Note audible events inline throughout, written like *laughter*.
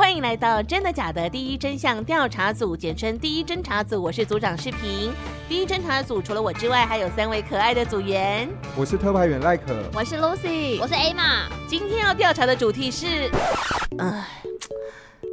欢迎来到真的假的第一真相调查组，简称第一侦查组。我是组长视频。第一侦查组除了我之外，还有三位可爱的组员。我是特派员赖可，我是 Lucy，我是 A 玛。今天要调查的主题是，哎，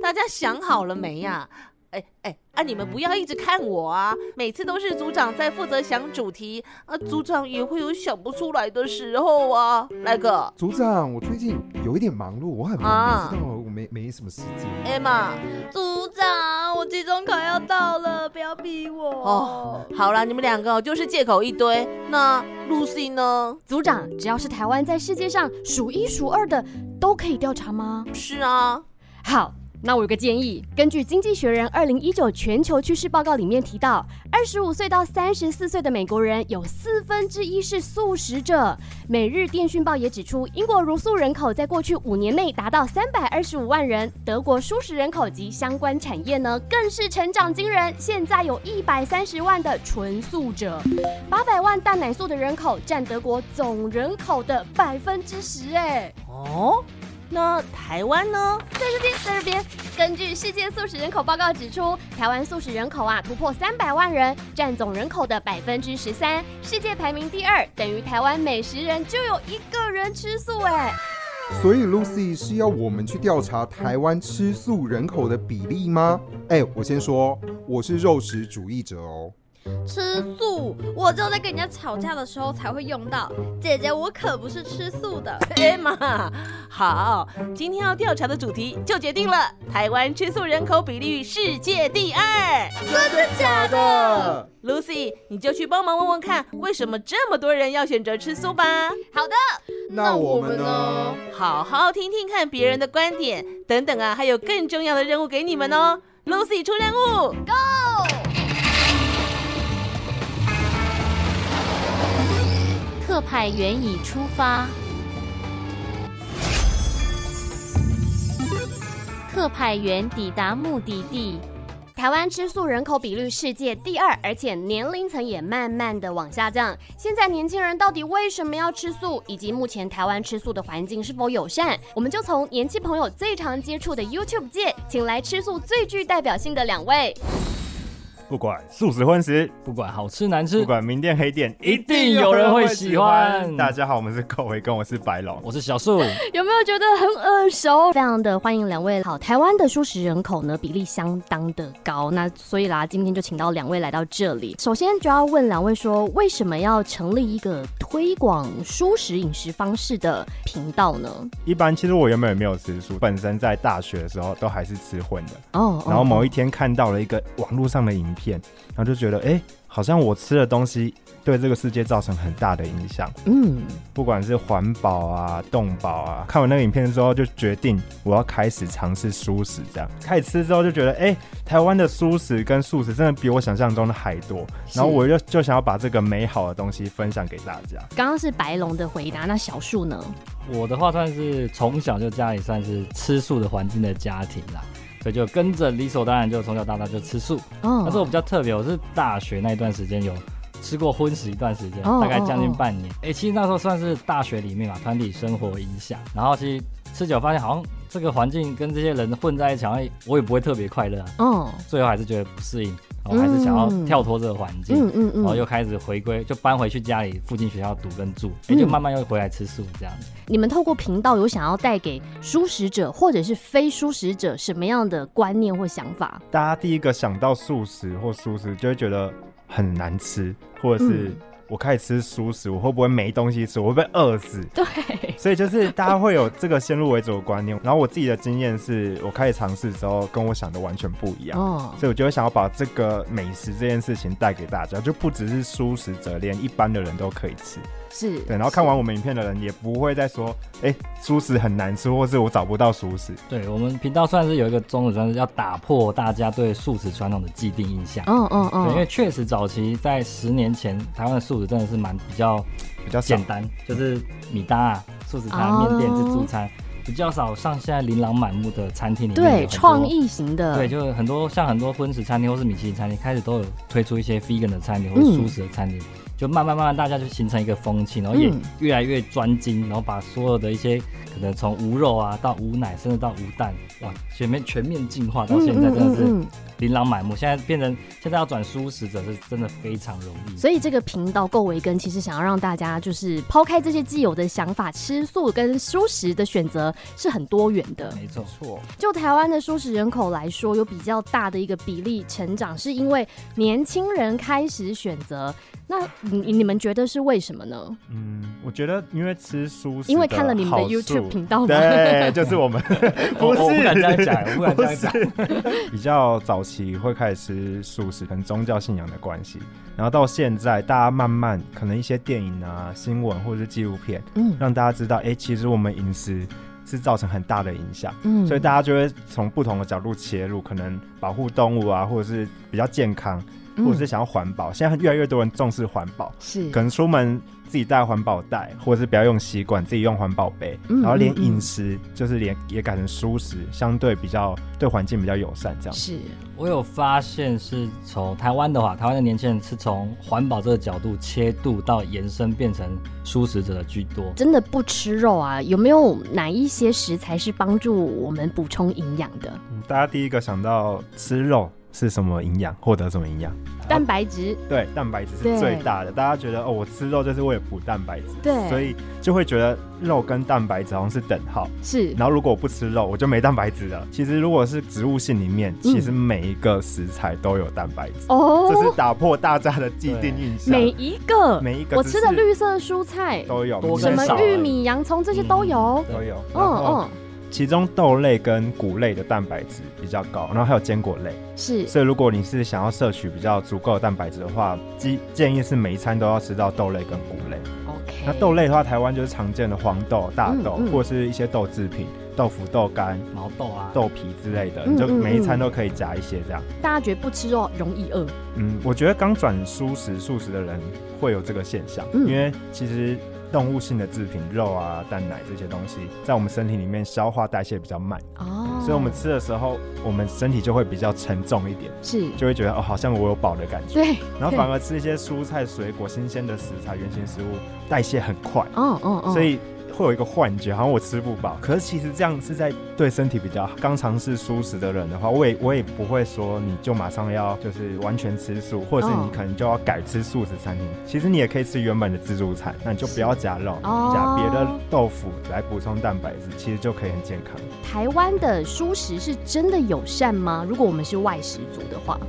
大家想好了没呀？哎哎啊！你们不要一直看我啊！每次都是组长在负责想主题啊，组长也会有想不出来的时候啊。来个组长，我最近有一点忙碌，我很忙，你知道我没没什么时间。艾玛，组长，我期中考要到了，不要逼我。哦，好了，你们两个就是借口一堆。那 Lucy 呢？组长，只要是台湾在世界上数一数二的，都可以调查吗？是啊。好。那我有个建议，根据《经济学人》二零一九全球趋势报告里面提到，二十五岁到三十四岁的美国人有四分之一是素食者。每日电讯报也指出，英国茹素人口在过去五年内达到三百二十五万人，德国素食人口及相关产业呢更是成长惊人，现在有一百三十万的纯素者，八百万蛋奶素的人口占德国总人口的百分之十。哎，哦。那台湾呢？在这边，在这边。根据世界素食人口报告指出，台湾素食人口啊突破三百万人，占总人口的百分之十三，世界排名第二，等于台湾每十人就有一个人吃素哎。所以 Lucy 是要我们去调查台湾吃素人口的比例吗？哎，我先说，我是肉食主义者哦。吃素，我只有在跟人家吵架的时候才会用到。姐姐，我可不是吃素的。*laughs* 哎妈，好，今天要调查的主题就决定了，台湾吃素人口比例世界第二。真的假的？Lucy，你就去帮忙问问看，为什么这么多人要选择吃素吧。好的，那我们呢？好好听听看别人的观点，等等啊，还有更重要的任务给你们哦。Lucy 出任务，Go！特派员已出发。特派员抵达目的地。台湾吃素人口比率世界第二，而且年龄层也慢慢的往下降。现在年轻人到底为什么要吃素，以及目前台湾吃素的环境是否友善，我们就从年轻朋友最常接触的 YouTube 界，请来吃素最具代表性的两位。不管素食荤食，不管好吃难吃，不管名店黑店，一定有人会喜欢。大家好，我们是寇维跟我是白龙，我是小树。*laughs* 有没有觉得很耳熟？非常的欢迎两位。好，台湾的素食人口呢比例相当的高，那所以啦，今天就请到两位来到这里。首先就要问两位说，为什么要成立一个推广素食饮食方式的频道呢？一般其实我原本也没有吃素，本身在大学的时候都还是吃荤的。哦。然后某一天看到了一个网络上的影。片，然后就觉得，哎，好像我吃的东西对这个世界造成很大的影响。嗯，不管是环保啊、动保啊，看完那个影片之后，就决定我要开始尝试素食。这样开始吃之后，就觉得，哎，台湾的素食跟素食真的比我想象中的还多。然后我就就想要把这个美好的东西分享给大家。刚刚是白龙的回答，那小树呢？我的话算是从小就家里算是吃素的环境的家庭啦。所以就跟着理所当然，就从小到大就吃素。但是我比较特别，我是大学那一段时间有吃过荤食一段时间，大概将近半年。哎，其实那时候算是大学里面嘛，团体生活影响。然后其实吃久发现，好像这个环境跟这些人混在一起，好像我也不会特别快乐。嗯，最后还是觉得不适应。我还是想要跳脱这个环境，嗯嗯嗯，然后又开始回归，就搬回去家里附近学校读跟住，也就慢慢又回来吃素这样子。你们透过频道有想要带给素食者或者是非素食者什么样的观念或想法？大家第一个想到素食或素食，就会觉得很难吃，或者是我开始吃素食，我会不会没东西吃？我会不会饿死？对。所以就是大家会有这个先入为主的观念。然后我自己的经验是我开始尝试之后，跟我想的完全不一样。哦，所以我就会想要把这个美食这件事情带给大家，就不只是素食者，连一般的人都可以吃。是对，然后看完我们影片的人也不会再说，哎，素食很难吃，或是我找不到素食。对我们频道算是有一个宗旨，算是要打破大家对素食传统的既定印象。嗯嗯嗯。对，因为确实早期在十年前，台湾的素食真的是蛮比较比较简单，就是米搭啊、素食餐、面店、自助餐，比较少上现在琳琅满目的餐厅里面。对，创意型的。对，就很多像很多荤食餐厅或是米其林餐厅，开始都有推出一些 vegan 的餐厅或者素食的餐厅。就慢慢慢慢，大家就形成一个风气，然后也越来越专精，然后把所有的一些可能从无肉啊到无奶，甚至到无蛋，哇，全面全面进化到现在，真的是琳琅满目。现在变成现在要转素食者是真的非常容易。所以这个频道够维根，其实想要让大家就是抛开这些既有的想法，吃素跟素食的选择是很多元的。没错，错。就台湾的素食人口来说，有比较大的一个比例成长，是因为年轻人开始选择。那你你们觉得是为什么呢？嗯，我觉得因为吃素因为看了你们的 YouTube 频道，对，就是我们 *laughs* 不是不敢这样讲，不敢这样讲。比较早期会开始吃素食，跟宗教信仰的关系，然后到现在，大家慢慢可能一些电影啊、新闻或者是纪录片，嗯，让大家知道，哎，其实我们饮食是造成很大的影响，嗯，所以大家就会从不同的角度切入，可能保护动物啊，或者是比较健康。或者是想要环保，现在越来越多人重视环保，是可能出门自己带环保袋，或者是不要用吸管，自己用环保杯，然后连饮食就是连也改成舒食，相对比较对环境比较友善这样。是我有发现，是从台湾的话，台湾的年轻人是从环保这个角度切度到延伸变成舒食者的居多。真的不吃肉啊？有没有哪一些食材是帮助我们补充营养的？大家第一个想到吃肉。是什么营养？获得什么营养？蛋白质。对，蛋白质是最大的。大家觉得哦，我吃肉就是为了补蛋白质，对，所以就会觉得肉跟蛋白质好像是等号。是。然后如果我不吃肉，我就没蛋白质了。其实如果是植物性里面，其实每一个食材都有蛋白质。哦。这是打破大家的既定印象。每一个，每一个，我吃的绿色蔬菜都有，什么玉米、洋葱这些都有，都有。嗯嗯。其中豆类跟谷类的蛋白质比较高，然后还有坚果类。是，所以如果你是想要摄取比较足够的蛋白质的话，建建议是每一餐都要吃到豆类跟谷类。OK。那豆类的话，台湾就是常见的黄豆、大豆，或者是一些豆制品，豆腐、豆干、毛豆啊、豆皮之类的，你就每一餐都可以夹一些这样。大家觉得不吃肉容易饿？嗯，我觉得刚转素食、素食的人会有这个现象，因为其实。动物性的制品，肉啊、蛋奶这些东西，在我们身体里面消化代谢比较慢哦，所以我们吃的时候，我们身体就会比较沉重一点，是，就会觉得哦，好像我有饱的感觉。对，然后反而吃一些蔬菜、水果、新鲜的食材、原型食物，代谢很快。哦哦哦，所以。会有一个幻觉，好像我吃不饱。可是其实这样是在对身体比较好。刚尝试素食的人的话，我也我也不会说你就马上要就是完全吃素，或者是你可能就要改吃素食餐厅。其实你也可以吃原本的自助餐，那你就不要加肉，加别的豆腐来补充蛋白质，其实就可以很健康。台湾的素食是真的友善吗？如果我们是外食族的话，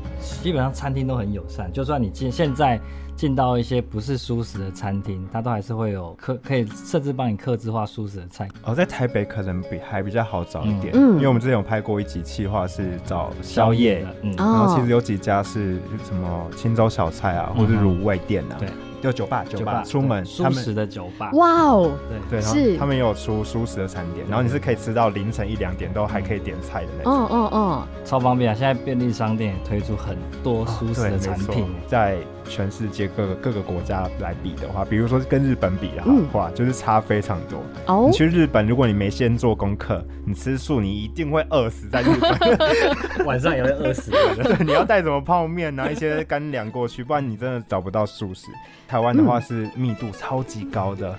基本上餐厅都很友善。就算你现现在。进到一些不是舒适的餐厅，它都还是会有客可以甚至帮你克制化舒适的菜。哦，在台北可能比还比较好找一点，嗯，因为我们之前有拍过一集企划是找宵夜，嗯，然后其实有几家是什么青州小菜啊，或者卤味店啊，对。就酒吧，酒吧出门，舒适的酒吧。哇哦，对对，是他们也有出舒适的餐点，然后你是可以吃到凌晨一两点都还可以点菜的那种。嗯嗯嗯，超方便啊！现在便利商店也推出很多舒适的产品，在全世界各个各个国家来比的话，比如说跟日本比的话，就是差非常多。哦，你去日本，如果你没先做功课，你吃素，你一定会饿死在日本，*laughs* *laughs* 晚上也会饿死。对，你要带什么泡面拿一些干粮过去，不然你真的找不到素食。台湾的话是密度超级高的。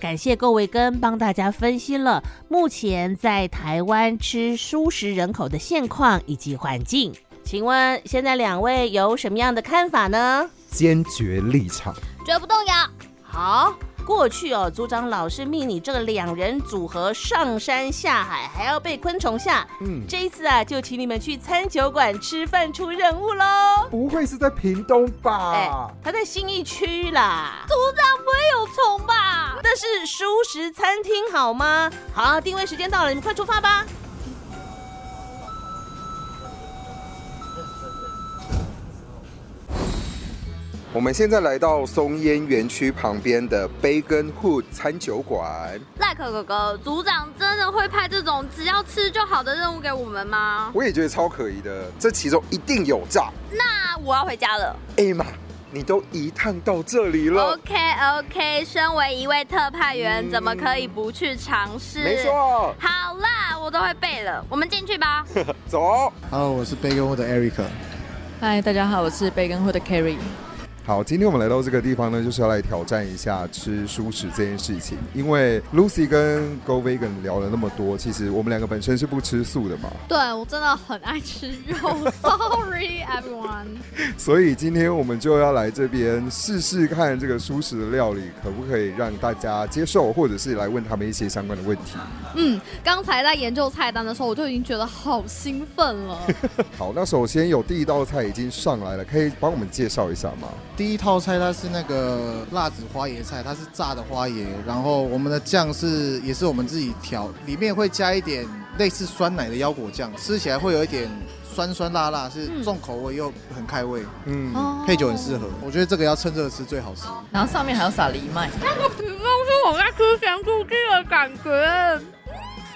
感谢各位跟帮大家分析了目前在台湾吃素食人口的现况以及环境。请问现在两位有什么样的看法呢？坚决立场，绝不动摇。好。过去哦，组长老是命你这个两人组合上山下海，还要被昆虫吓。嗯，这一次啊，就请你们去餐酒馆吃饭出任务喽。不会是在屏东吧？哎，他在新义区啦。组长不会有虫吧？那是熟食餐厅好吗？好，定位时间到了，你们快出发吧。我们现在来到松烟园区旁边的 Bacon Hood 餐酒馆。赖可哥哥，组长真的会派这种只要吃就好的任务给我们吗？我也觉得超可疑的，这其中一定有诈。那我要回家了。哎妈，你都一趟到这里了。OK OK，身为一位特派员，怎么可以不去尝试？没错。好啦，我都会背了，我们进去吧。*laughs* 走。Hello，我是 Bacon Hood 的 Eric。嗨，大家好，我是 Bacon Hood 的 Carrie。好，今天我们来到这个地方呢，就是要来挑战一下吃素食这件事情。因为 Lucy 跟 Go Vegan 聊了那么多，其实我们两个本身是不吃素的嘛。对，我真的很爱吃肉，Sorry *laughs* everyone。所以今天我们就要来这边试试看这个素食的料理可不可以让大家接受，或者是来问他们一些相关的问题。嗯，刚才在研究菜单的时候，我就已经觉得好兴奋了。*laughs* 好，那首先有第一道菜已经上来了，可以帮我们介绍一下吗？第一套菜它是那个辣子花椰菜，它是炸的花椰，然后我们的酱是也是我们自己调，里面会加一点类似酸奶的腰果酱，吃起来会有一点酸酸辣辣，是重口味又很开胃，嗯，配酒很适合。我觉得这个要趁热吃最好吃。然后上面还要撒藜麦，那个皮肤是我在吃咸酥鸡的感觉。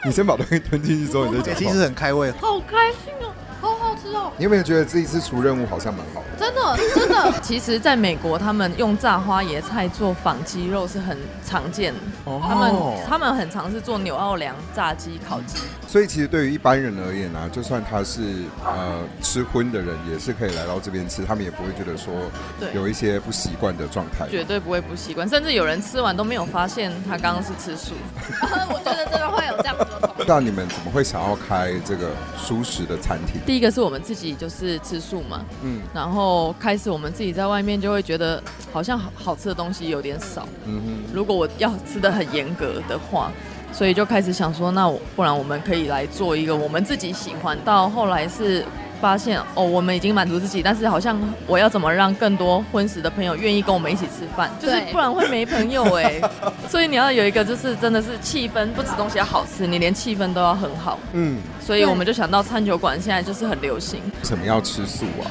你先把东西吞进去之后，你再讲。其实很开胃，好开心哦。你有没有觉得这一次出任务好像蛮好的？真的，真的。*laughs* 其实，在美国，他们用炸花椰菜做仿鸡肉是很常见的。哦。他们他们很常是做纽奥良炸鸡、烤鸡。所以，其实对于一般人而言呢，就算他是呃吃荤的人，也是可以来到这边吃，他们也不会觉得说有一些不习惯的状态。绝对不会不习惯，甚至有人吃完都没有发现他刚刚是吃素。*laughs* *laughs* 我觉得这个会有这样子的。那你们怎么会想要开这个素食的餐厅？第一个是我们自己就是吃素嘛，嗯，然后开始我们自己在外面就会觉得好像好好吃的东西有点少，嗯哼，如果我要吃的很严格的话，所以就开始想说，那我不然我们可以来做一个我们自己喜欢。到后来是。发现哦，我们已经满足自己，但是好像我要怎么让更多婚食的朋友愿意跟我们一起吃饭？就是不然会没朋友哎。*laughs* 所以你要有一个，就是真的是气氛，不止东西要好吃，你连气氛都要很好。嗯，所以我们就想到餐酒馆现在就是很流行。为什么要吃素啊？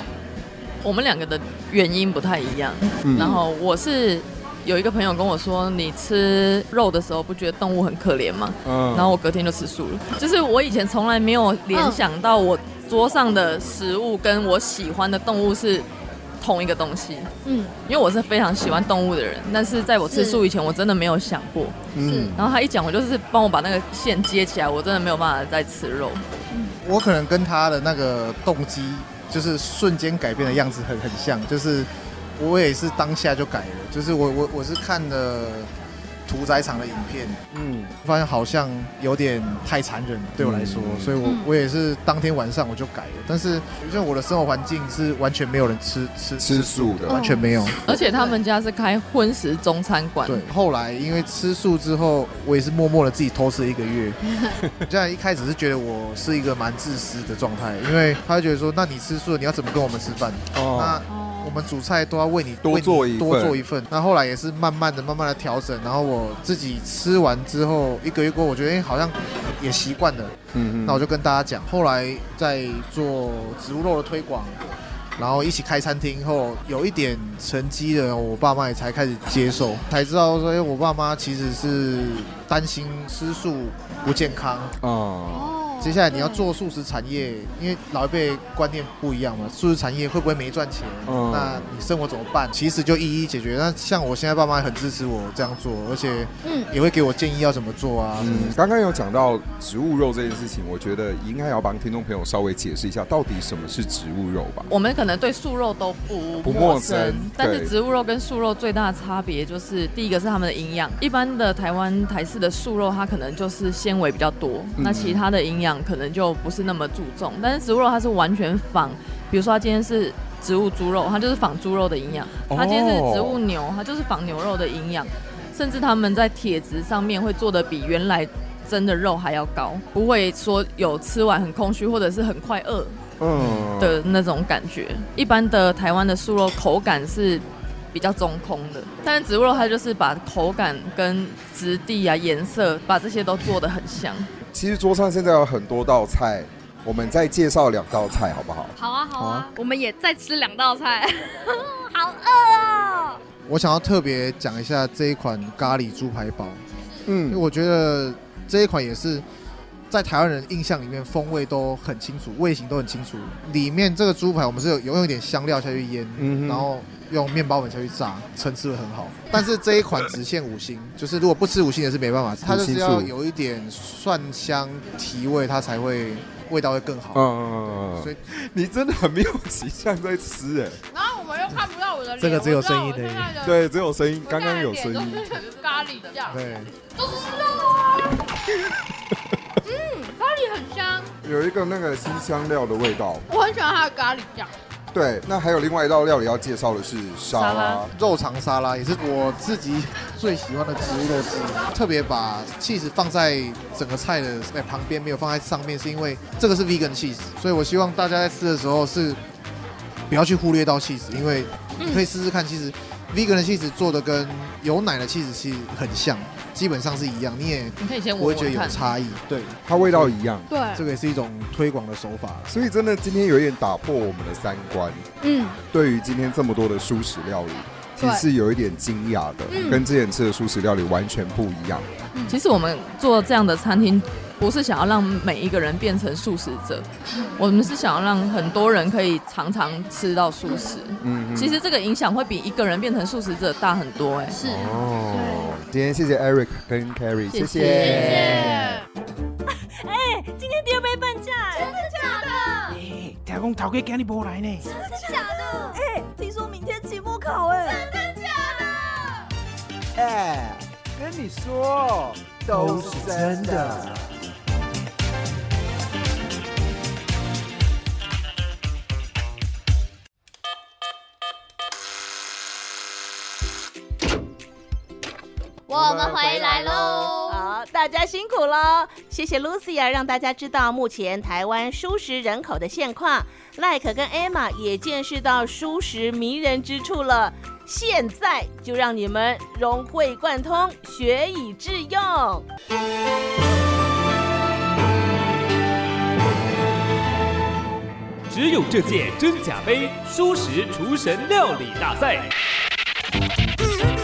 我们两个的原因不太一样。然后我是有一个朋友跟我说，你吃肉的时候不觉得动物很可怜吗？嗯。然后我隔天就吃素了。就是我以前从来没有联想到我。桌上的食物跟我喜欢的动物是同一个东西，嗯，因为我是非常喜欢动物的人，但是在我吃素以前，我真的没有想过，嗯，然后他一讲，我就是帮我把那个线接起来，我真的没有办法再吃肉。我可能跟他的那个动机就是瞬间改变的样子很很像，就是我也是当下就改了，就是我我我是看的。屠宰场的影片，嗯，发现好像有点太残忍了，对我来说，所以我我也是当天晚上我就改了。但是，因为我的生活环境是完全没有人吃吃吃素的，完全没有。而且他们家是开荤食中餐馆。对，后来因为吃素之后，我也是默默的自己偷吃一个月。*laughs* 这样一开始是觉得我是一个蛮自私的状态，因为他觉得说，那你吃素，你要怎么跟我们吃饭？哦，那。我们主菜都要为你多做一多做一份，那后来也是慢慢的、慢慢的调整，然后我自己吃完之后一个月过，我觉得哎好像也习惯了，嗯，那我就跟大家讲，后来在做植物肉的推广，然后一起开餐厅后有一点成绩了，我爸妈也才开始接受，才知道说哎我爸妈其实是担心吃素不健康。哦。接下来你要做素食产业，因为老一辈观念不一样嘛，素食产业会不会没赚钱？嗯，那你生活怎么办？其实就一一解决。那像我现在爸妈很支持我这样做，而且嗯也会给我建议要怎么做啊。嗯，刚刚有讲到植物肉这件事情，我觉得应该要帮听众朋友稍微解释一下，到底什么是植物肉吧。我们可能对素肉都不不陌生，但是植物肉跟素肉最大的差别就是，第一个是它们的营养。一般的台湾台式的素肉，它可能就是纤维比较多，那其他的营养。可能就不是那么注重，但是植物肉它是完全仿，比如说它今天是植物猪肉，它就是仿猪肉的营养；它今天是植物牛，它就是仿牛肉的营养。甚至他们在铁质上面会做的比原来真的肉还要高，不会说有吃完很空虚或者是很快饿嗯的那种感觉。一般的台湾的素肉口感是比较中空的。但是植物肉它就是把口感跟质地啊、颜色，把这些都做得很像。其实桌上现在有很多道菜，我们再介绍两道菜好不好？好啊，好啊，我们也再吃两道菜。*laughs* 好饿啊！我想要特别讲一下这一款咖喱猪排堡，嗯，因为我觉得这一款也是在台湾人印象里面风味都很清楚，味型都很清楚。里面这个猪排我们是有有用一点香料下去腌，嗯，然后用面包粉下去炸，层次的很好。但是这一款只限五星，就是如果不吃五星也是没办法，它就是要有一点蒜香提味，它才会。味道会更好。嗯，所以你真的很没有形象在吃哎。然后我们又看不到我的脸，这个只有声音的。对，只有声音。刚刚有声音。咖喱的酱。对。都是肉。嗯，咖喱很香。有一个那个新香料的味道。我很喜欢它的咖喱酱。对，那还有另外一道料理要介绍的是沙拉肉肠沙拉，也是我自己最喜欢的植物肉汁。特别把 cheese 放在整个菜的在旁边，没有放在上面，是因为这个是 vegan cheese，所以我希望大家在吃的时候是不要去忽略到 cheese，因为你可以试试看，其实 vegan 的 cheese 做的跟有奶的 cheese 其实很像。基本上是一样，你也你可以先不会觉得有差异，对，它味道一样，对，这个也是一种推广的手法，所以真的今天有一点打破我们的三观，嗯，对于今天这么多的素食料理，其实是有一点惊讶的，跟之前吃的素食料理完全不一样。其实我们做这样的餐厅。不是想要让每一个人变成素食者，我们是想要让很多人可以常常吃到素食。嗯，其实这个影响会比一个人变成素食者大很多。哎，是哦。今天谢谢 Eric 跟 Carrie，谢谢。谢谢。*laughs* 哎，今天第二杯半价，真的假的？哎，听讲头家今日无来呢。真的假的？哎，听说明天期末考，哎，真的假的？哎，跟你说，都是真的。大家辛苦了，谢谢 Lucia，让大家知道目前台湾舒食人口的现况。Like 跟 Emma 也见识到舒食迷人之处了，现在就让你们融会贯通，学以致用。只有这届真假杯舒食厨神料理大赛，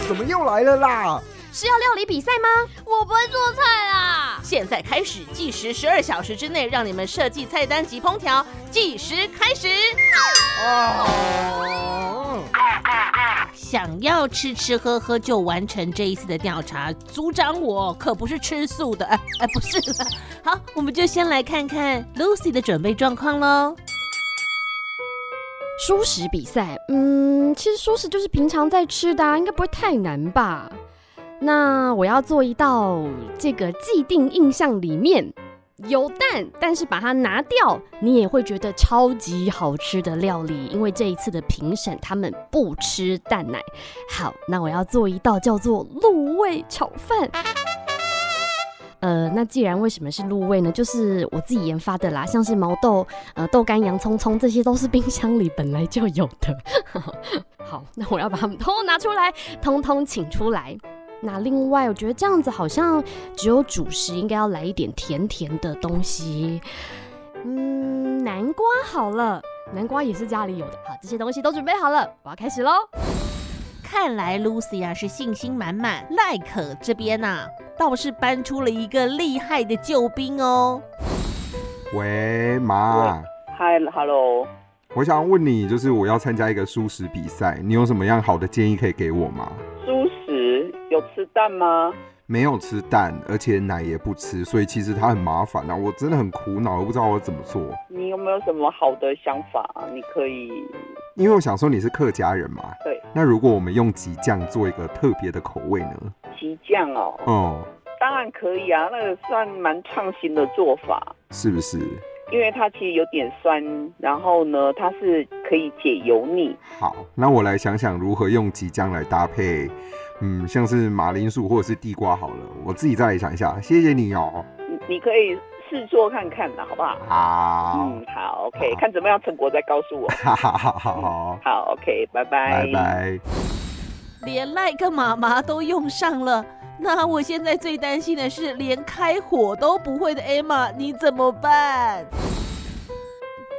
怎么又来了啦？是要料理比赛吗？我不会做菜啦！现在开始计时十二小时之内，让你们设计菜单及烹调。计时开始。哦。想要吃吃喝喝就完成这一次的调查，组长我可不是吃素的。哎哎，不是了。好，我们就先来看看 Lucy 的准备状况喽。舒食比赛，嗯，其实舒食就是平常在吃的，应该不会太难吧？那我要做一道这个既定印象里面有蛋，但是把它拿掉，你也会觉得超级好吃的料理。因为这一次的评审他们不吃蛋奶。好，那我要做一道叫做鹿味炒饭。呃，那既然为什么是鹿味呢？就是我自己研发的啦，像是毛豆、呃豆干、洋葱、葱，这些都是冰箱里本来就有的。*laughs* 好，那我要把它们都拿出来，通通请出来。那另外，我觉得这样子好像只有主食应该要来一点甜甜的东西。嗯，南瓜好了，南瓜也是家里有的。好，这些东西都准备好了，我要开始喽。看来 Lucy 啊是信心满满，赖可这边呐倒是搬出了一个厉害的救兵哦。喂，妈。Hi，Hello。我想问你，就是我要参加一个素食比赛，你有什么样好的建议可以给我吗？素有吃蛋吗？没有吃蛋，而且奶也不吃，所以其实它很麻烦啊！我真的很苦恼，我不知道我怎么做。你有没有什么好的想法？啊你可以，因为我想说你是客家人嘛。对。那如果我们用吉酱做一个特别的口味呢？吉酱哦。哦。当然可以啊，那个算蛮创新的做法。是不是？因为它其实有点酸，然后呢，它是可以解油腻。好，那我来想想如何用吉酱来搭配。嗯，像是马铃薯或者是地瓜好了，我自己再来想一下。谢谢你哦。你可以试做看看的，好不好？好。嗯，好，OK，看怎么样成果再告诉我。*laughs* 好好好好好，OK，拜拜。拜拜。连赖个妈妈都用上了。那我现在最担心的是，连开火都不会的 Emma，你怎么办？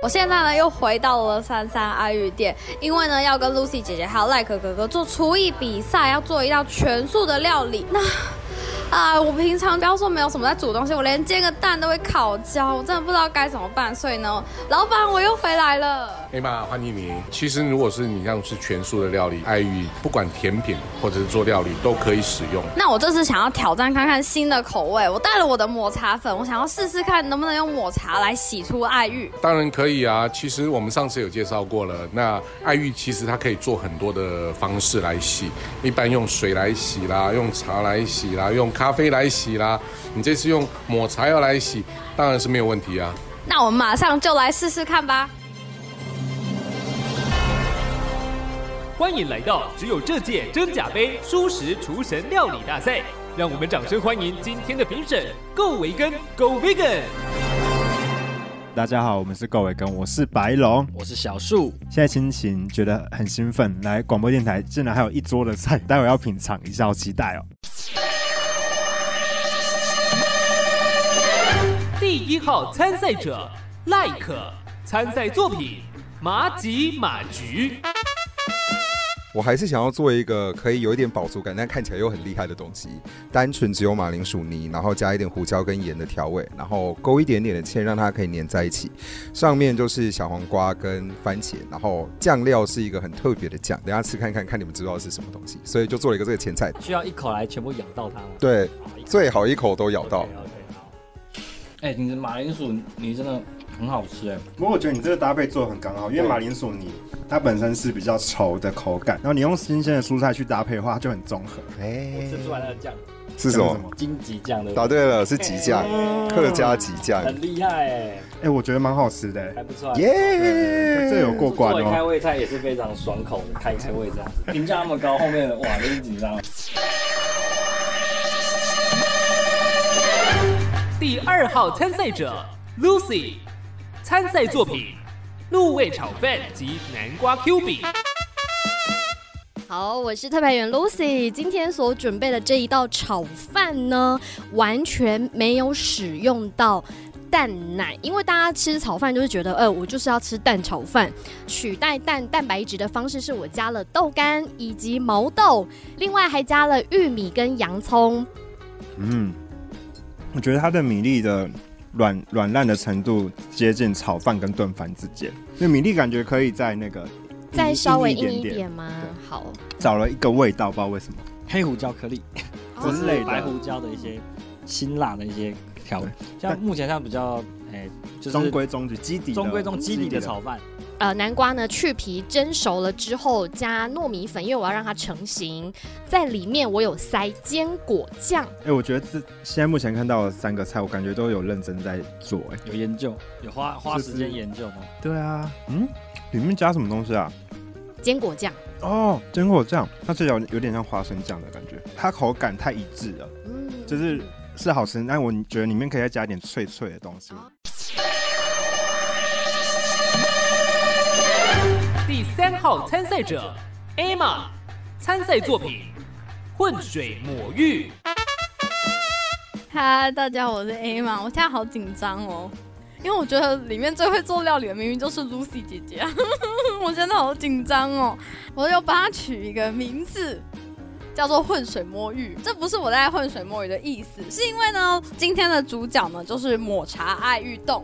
我现在呢又回到了三三阿玉店，因为呢要跟 Lucy 姐姐还有赖可哥哥做厨艺比赛，要做一道全素的料理。那啊，我平常不要说没有什么在煮东西，我连煎个蛋都会烤焦，我真的不知道该怎么办。所以呢，老板我又回来了。哎妈，欢迎你。其实如果是你像是全素的料理，爱玉不管甜品或者是做料理都可以使用。那我这次想要挑战看看新的口味，我带了我的抹茶粉，我想要试试看能不能用抹茶来洗出爱玉。当然可以啊，其实我们上次有介绍过了。那爱玉其实它可以做很多的方式来洗，一般用水来洗啦，用茶来洗啦，用。咖啡来洗啦，你这次用抹茶要来洗，当然是没有问题啊。那我们马上就来试试看吧。欢迎来到只有这届真假杯舒食厨神料理大赛，让我们掌声欢迎今天的评审，Go 维根，Go Vegan。大家好，我们是 Go 维根，我是白龙，我是小树。现在心情觉得很兴奋，来广播电台竟然还有一桌的菜，待会要品尝一下，好期待哦。第一号参赛者赖可，参赛作品马吉马菊。我还是想要做一个可以有一点饱足感，但看起来又很厉害的东西。单纯只有马铃薯泥，然后加一点胡椒跟盐的调味，然后勾一点点的芡，让它可以粘在一起。上面就是小黄瓜跟番茄，然后酱料是一个很特别的酱，等下吃看看看你们知道是什么东西。所以就做了一个这个前菜。需要一口来全部咬到它吗？对，最好一口都咬到。哎，你的马铃薯泥真的很好吃哎！不过我觉得你这个搭配做的很刚好，因为马铃薯泥它本身是比较稠的口感，然后你用新鲜的蔬菜去搭配的话，就很综合。哎，吃出来的酱是什么？金吉酱的。答对了，是吉酱，客家吉酱，很厉害哎！哎，我觉得蛮好吃的，还不错。耶，这有过关哦。开胃菜也是非常爽口的，开开胃这样子，*laughs* 评价那么高，后面哇，有点紧张。第二号参赛者 Lucy，参赛作品鹿味炒饭及南瓜 Q 饼。好，我是特派员 Lucy，今天所准备的这一道炒饭呢，完全没有使用到蛋奶，因为大家吃炒饭就是觉得，呃，我就是要吃蛋炒饭，取代蛋蛋白质的方式是我加了豆干以及毛豆，另外还加了玉米跟洋葱。嗯。我觉得它的米粒的软软烂的程度接近炒饭跟炖饭之间，那米粒感觉可以在那个再稍微硬一点吗？好，找了一个味道，不知道为什么。黑胡椒颗粒。之类的。白胡椒的一些辛辣的一些调味，像目前像比较诶，就是中规中矩基底中规中基底的。炒饭。呃，南瓜呢去皮蒸熟了之后，加糯米粉，因为我要让它成型。在里面我有塞坚果酱。哎，我觉得这现在目前看到的三个菜，我感觉都有认真在做，哎，有研究，有花花时间研究吗？对啊，嗯，里面加什么东西啊？坚果酱。哦，坚果酱，它这有有点像花生酱的感觉，它口感太一致了，嗯，就是是好吃，但我觉得里面可以再加一点脆脆的东西。第三号参赛者 Emma，参赛作品混水抹玉。嗨，大家好，我是 Emma，我现在好紧张哦，因为我觉得里面最会做料理的明明就是 Lucy 姐姐，*laughs* 我真的好紧张哦。我要帮她取一个名字，叫做混水摸鱼。这不是我在混水摸鱼的意思，是因为呢，今天的主角呢就是抹茶爱玉冻。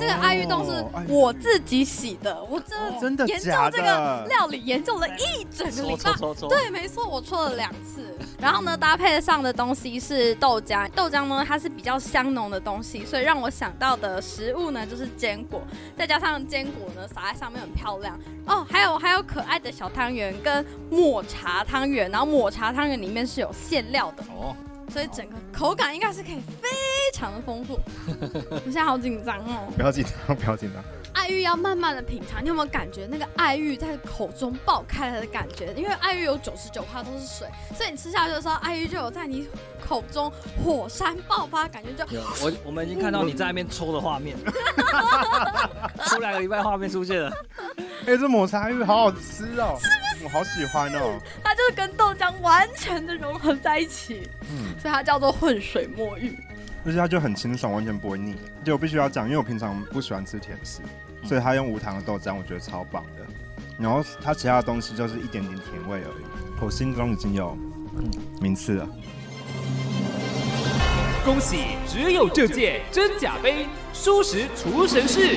这个爱玉冻是我自己洗的，我真的研究这个料理研究了一整个礼拜。对，没错，我搓了两次。然后呢，搭配上的东西是豆浆，豆浆呢它是比较香浓的东西，所以让我想到的食物呢就是坚果，再加上坚果呢撒在上面很漂亮哦。还有还有可爱的小汤圆跟抹茶汤圆，然后抹茶汤圆里面是有馅料的哦。所以整个口感应该是可以非常的丰富。*laughs* 我现在好紧张哦！不要紧张，不要紧张。爱玉要慢慢的品尝，你有没有感觉那个爱玉在口中爆开来的感觉？因为爱玉有九十九都是水，所以你吃下去的时候，爱玉就有在你口中火山爆发，感觉就有。我我们已经看到你在那边抽的画面，*laughs* *laughs* 抽两个礼拜画面出现了。哎，这抹茶玉好好吃哦！是不是？我好喜欢哦。它就是跟豆浆完全的融合在一起，嗯，所以它叫做浑水墨玉。而且它就很清爽，完全不会腻。就我必须要讲，因为我平常不喜欢吃甜食，所以它用无糖的豆浆，我觉得超棒的。然后它其他的东西就是一点点甜味而已，我心中已经有名次了。恭喜，只有这届真假杯舒适厨神是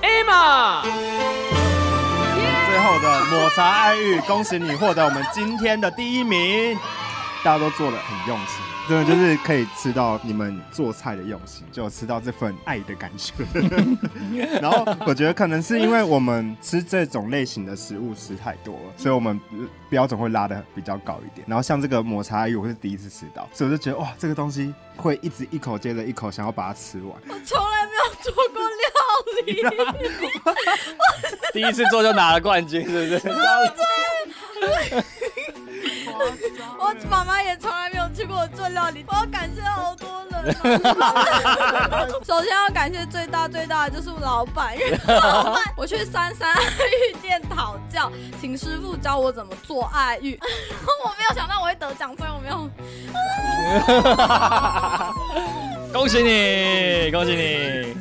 Emma。最后的抹茶爱玉，恭喜你获得我们今天的第一名。大家都做的很用心。真的就是可以吃到你们做菜的用心，就吃到这份爱的感觉。*laughs* 然后我觉得可能是因为我们吃这种类型的食物吃太多了，所以我们标准会拉的比较高一点。然后像这个抹茶鱼，我是第一次吃到，所以我就觉得哇，这个东西会一直一口接着一口想要把它吃完。我从来没做过料理，第一次做就拿了冠军，是不是？我妈妈也从来没有去过我做料理，我要感谢好多人。首先要感谢最大最大的就是我老板，因为老板我去三三爱玉店讨教，请师傅教我怎么做爱玉。*laughs* 我没有想到我会得奖，所以我没有。恭喜你，恭喜你。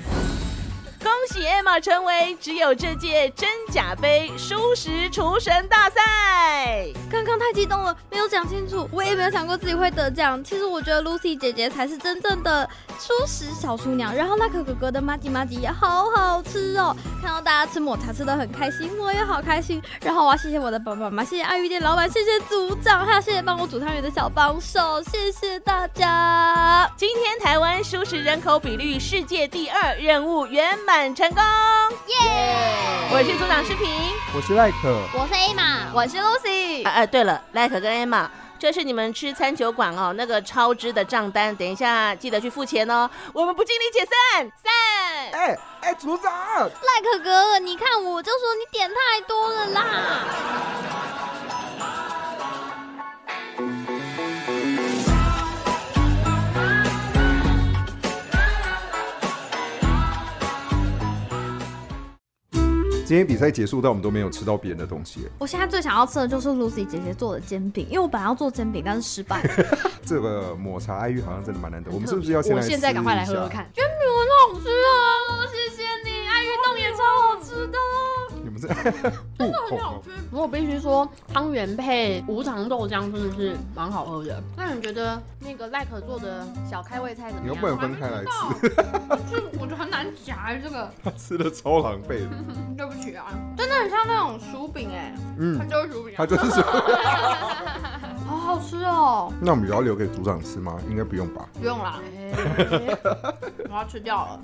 恭喜 Emma 成为只有这届真假杯舒食厨神大赛！刚刚太激动了，没有讲清楚，我也没有想过自己会得奖。其实我觉得 Lucy 姐姐才是真正的舒食小厨娘，然后那可哥哥的麻吉麻吉也好好吃哦。看到大家吃抹茶吃的很开心，我也好开心。然后我要谢谢我的爸爸妈妈，谢谢爱玉店老板，谢谢组长，还有谢谢帮我煮汤圆的小帮手，谢谢大家。今天台湾舒食人口比率世界第二，任务圆满。成功，耶！我是组长视频，我是赖可，我是 Emma，我是 Lucy。哎，对了，赖可跟 Emma，这是你们吃餐酒馆哦，那个超支的账单，等一下记得去付钱哦。我们不尽力解散，散。哎哎，组长，赖可哥哥，你看我就说你点太多了啦。今天比赛结束，但我们都没有吃到别人的东西。我现在最想要吃的就是 Lucy 姐姐做的煎饼，因为我本来要做煎饼，但是失败。*laughs* 这个抹茶爱玉好像真的蛮难得，我们是不是要先来？我现在赶快来喝喝看，煎饼很好吃啊！*laughs* 真的很好吃，不过我必须说，汤圆配无糖豆浆真的是蛮好喝的。那你觉得那个赖可做的小开胃菜怎么样？你又不能分开来吃，就我觉得很难夹这个。*laughs* 他吃的超狼狈的。*laughs* 对不起啊，真的很像那种薯饼哎，嗯，它就是薯饼，它就是薯饼，好好吃哦。那我们要留给组长吃吗？应该不用吧？不用啦，我要吃掉了。